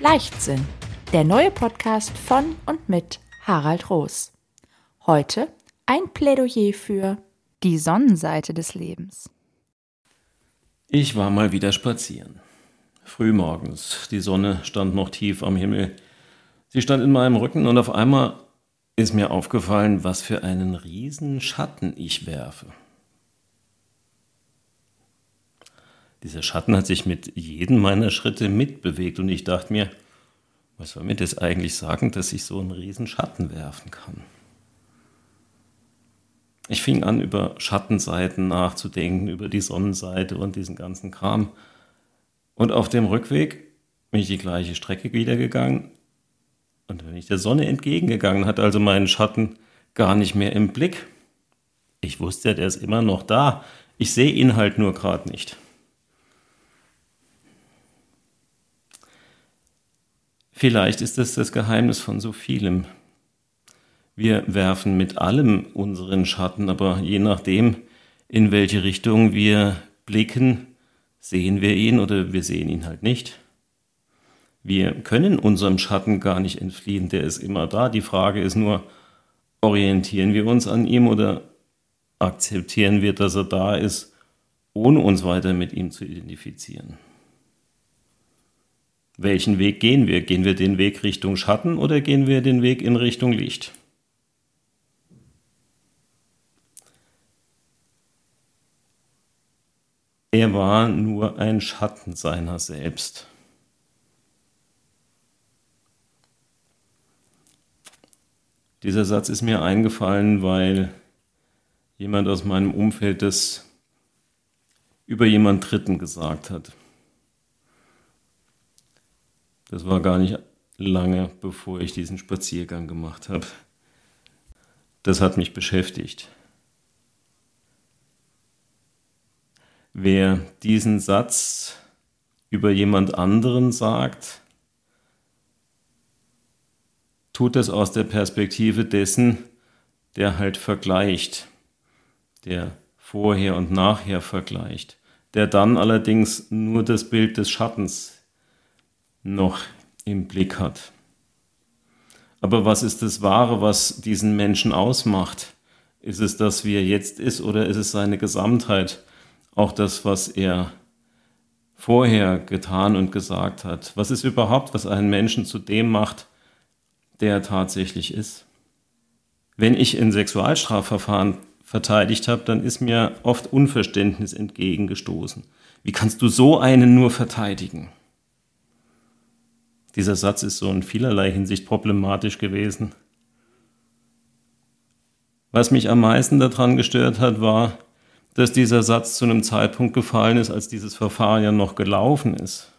Leichtsinn, der neue Podcast von und mit Harald Roos. Heute ein Plädoyer für die Sonnenseite des Lebens. Ich war mal wieder spazieren. Frühmorgens. Die Sonne stand noch tief am Himmel. Sie stand in meinem Rücken und auf einmal ist mir aufgefallen, was für einen riesen Schatten ich werfe. Dieser Schatten hat sich mit jedem meiner Schritte mitbewegt und ich dachte mir, was soll mir das eigentlich sagen, dass ich so einen riesen Schatten werfen kann? Ich fing an, über Schattenseiten nachzudenken, über die Sonnenseite und diesen ganzen Kram. Und auf dem Rückweg bin ich die gleiche Strecke wieder gegangen und bin ich der Sonne entgegengegangen, hatte also meinen Schatten gar nicht mehr im Blick. Ich wusste ja, der ist immer noch da. Ich sehe ihn halt nur gerade nicht. Vielleicht ist es das Geheimnis von so vielem. Wir werfen mit allem unseren Schatten, aber je nachdem, in welche Richtung wir blicken, sehen wir ihn oder wir sehen ihn halt nicht. Wir können unserem Schatten gar nicht entfliehen, der ist immer da. Die Frage ist nur, orientieren wir uns an ihm oder akzeptieren wir, dass er da ist, ohne uns weiter mit ihm zu identifizieren? Welchen Weg gehen wir? Gehen wir den Weg Richtung Schatten oder gehen wir den Weg in Richtung Licht? Er war nur ein Schatten seiner selbst. Dieser Satz ist mir eingefallen, weil jemand aus meinem Umfeld das über jemand Dritten gesagt hat. Das war gar nicht lange, bevor ich diesen Spaziergang gemacht habe. Das hat mich beschäftigt. Wer diesen Satz über jemand anderen sagt, tut es aus der Perspektive dessen, der halt vergleicht, der vorher und nachher vergleicht, der dann allerdings nur das Bild des Schattens noch im Blick hat. Aber was ist das Wahre, was diesen Menschen ausmacht? Ist es das, wie er jetzt ist, oder ist es seine Gesamtheit? Auch das, was er vorher getan und gesagt hat. Was ist überhaupt, was einen Menschen zu dem macht, der er tatsächlich ist? Wenn ich in Sexualstrafverfahren verteidigt habe, dann ist mir oft Unverständnis entgegengestoßen. Wie kannst du so einen nur verteidigen? Dieser Satz ist so in vielerlei Hinsicht problematisch gewesen. Was mich am meisten daran gestört hat, war, dass dieser Satz zu einem Zeitpunkt gefallen ist, als dieses Verfahren ja noch gelaufen ist.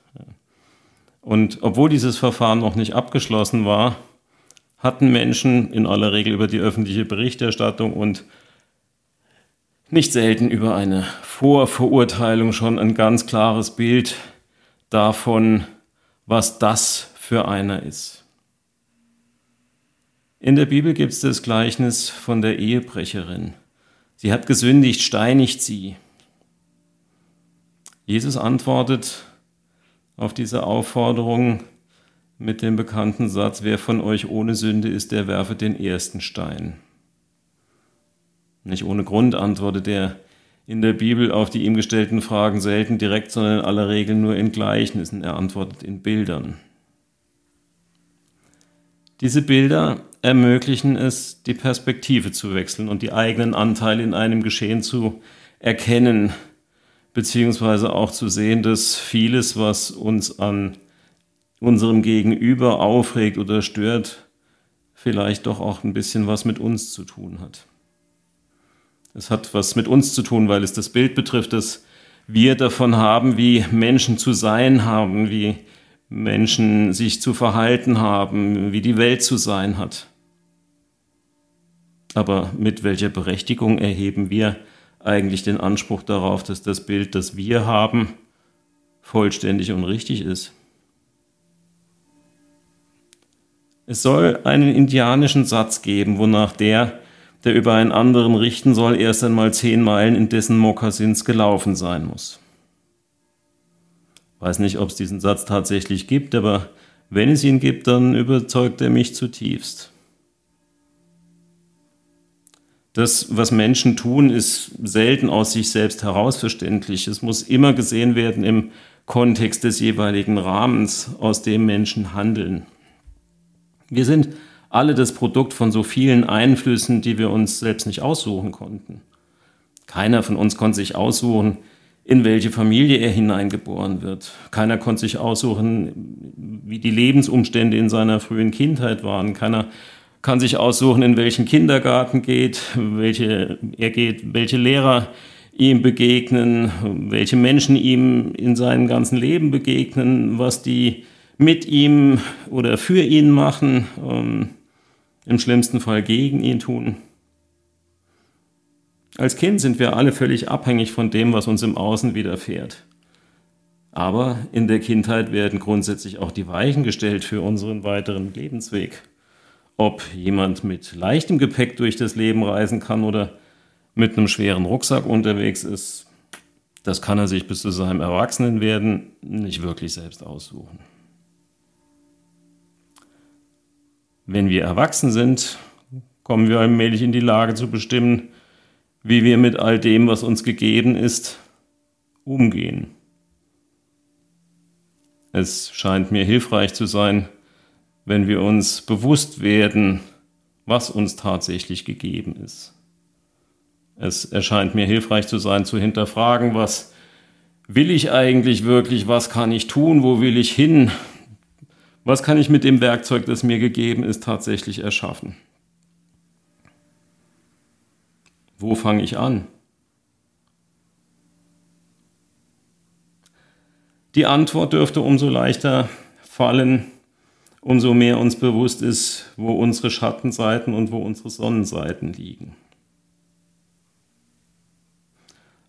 Und obwohl dieses Verfahren noch nicht abgeschlossen war, hatten Menschen in aller Regel über die öffentliche Berichterstattung und nicht selten über eine Vorverurteilung schon ein ganz klares Bild davon, was das für einer ist. In der Bibel gibt es das Gleichnis von der Ehebrecherin. Sie hat gesündigt, steinigt sie. Jesus antwortet auf diese Aufforderung mit dem bekannten Satz, wer von euch ohne Sünde ist, der werfe den ersten Stein. Nicht ohne Grund antwortet er in der Bibel auf die ihm gestellten Fragen selten direkt, sondern in aller Regel nur in Gleichnissen. Er antwortet in Bildern. Diese Bilder ermöglichen es, die Perspektive zu wechseln und die eigenen Anteile in einem Geschehen zu erkennen, beziehungsweise auch zu sehen, dass vieles, was uns an unserem Gegenüber aufregt oder stört, vielleicht doch auch ein bisschen was mit uns zu tun hat. Es hat was mit uns zu tun, weil es das Bild betrifft, das wir davon haben, wie Menschen zu sein haben, wie Menschen sich zu verhalten haben, wie die Welt zu sein hat. Aber mit welcher Berechtigung erheben wir eigentlich den Anspruch darauf, dass das Bild, das wir haben, vollständig und richtig ist? Es soll einen indianischen Satz geben, wonach der, der über einen anderen richten soll, erst einmal zehn Meilen in dessen Mokassins gelaufen sein muss. Weiß nicht, ob es diesen Satz tatsächlich gibt, aber Wenn es ihn gibt, dann überzeugt er mich zutiefst. Das, was Menschen tun, ist selten aus sich selbst herausverständlich. Es muss immer gesehen werden im Kontext des jeweiligen Rahmens, aus dem Menschen handeln. Wir sind alle das Produkt von so vielen Einflüssen, die wir uns selbst nicht aussuchen konnten. Keiner von uns konnte sich aussuchen, in welche Familie er hineingeboren wird. Keiner konnte sich aussuchen, wie die Lebensumstände in seiner frühen Kindheit waren. Keiner kann sich aussuchen, in welchen Kindergarten geht, welche er geht, welche Lehrer ihm begegnen, welche Menschen ihm in seinem ganzen Leben begegnen, was die mit ihm oder für ihn machen, ähm, im schlimmsten Fall gegen ihn tun. Als Kind sind wir alle völlig abhängig von dem, was uns im Außen widerfährt. Aber in der Kindheit werden grundsätzlich auch die Weichen gestellt für unseren weiteren Lebensweg. Ob jemand mit leichtem Gepäck durch das Leben reisen kann oder mit einem schweren Rucksack unterwegs ist, das kann er sich bis zu seinem Erwachsenenwerden nicht wirklich selbst aussuchen. Wenn wir erwachsen sind, kommen wir allmählich in die Lage zu bestimmen, wie wir mit all dem, was uns gegeben ist, umgehen. Es scheint mir hilfreich zu sein, wenn wir uns bewusst werden, was uns tatsächlich gegeben ist. Es erscheint mir hilfreich zu sein, zu hinterfragen, was will ich eigentlich wirklich, was kann ich tun, wo will ich hin, was kann ich mit dem Werkzeug, das mir gegeben ist, tatsächlich erschaffen. Wo fange ich an? Die Antwort dürfte umso leichter fallen, umso mehr uns bewusst ist, wo unsere Schattenseiten und wo unsere Sonnenseiten liegen.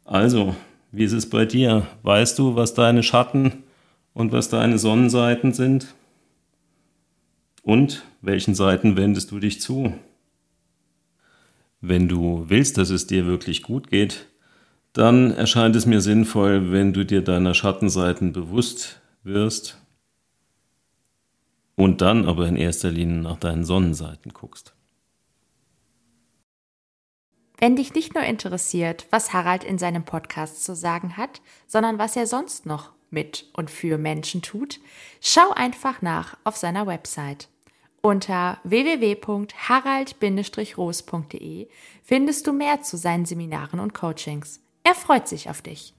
Also, wie ist es bei dir? Weißt du, was deine Schatten und was deine Sonnenseiten sind? Und welchen Seiten wendest du dich zu? Wenn du willst, dass es dir wirklich gut geht, dann erscheint es mir sinnvoll, wenn du dir deiner Schattenseiten bewusst wirst und dann aber in erster Linie nach deinen Sonnenseiten guckst. Wenn dich nicht nur interessiert, was Harald in seinem Podcast zu sagen hat, sondern was er sonst noch mit und für Menschen tut, schau einfach nach auf seiner Website. Unter www.harald-roos.de findest du mehr zu seinen Seminaren und Coachings. Er freut sich auf dich.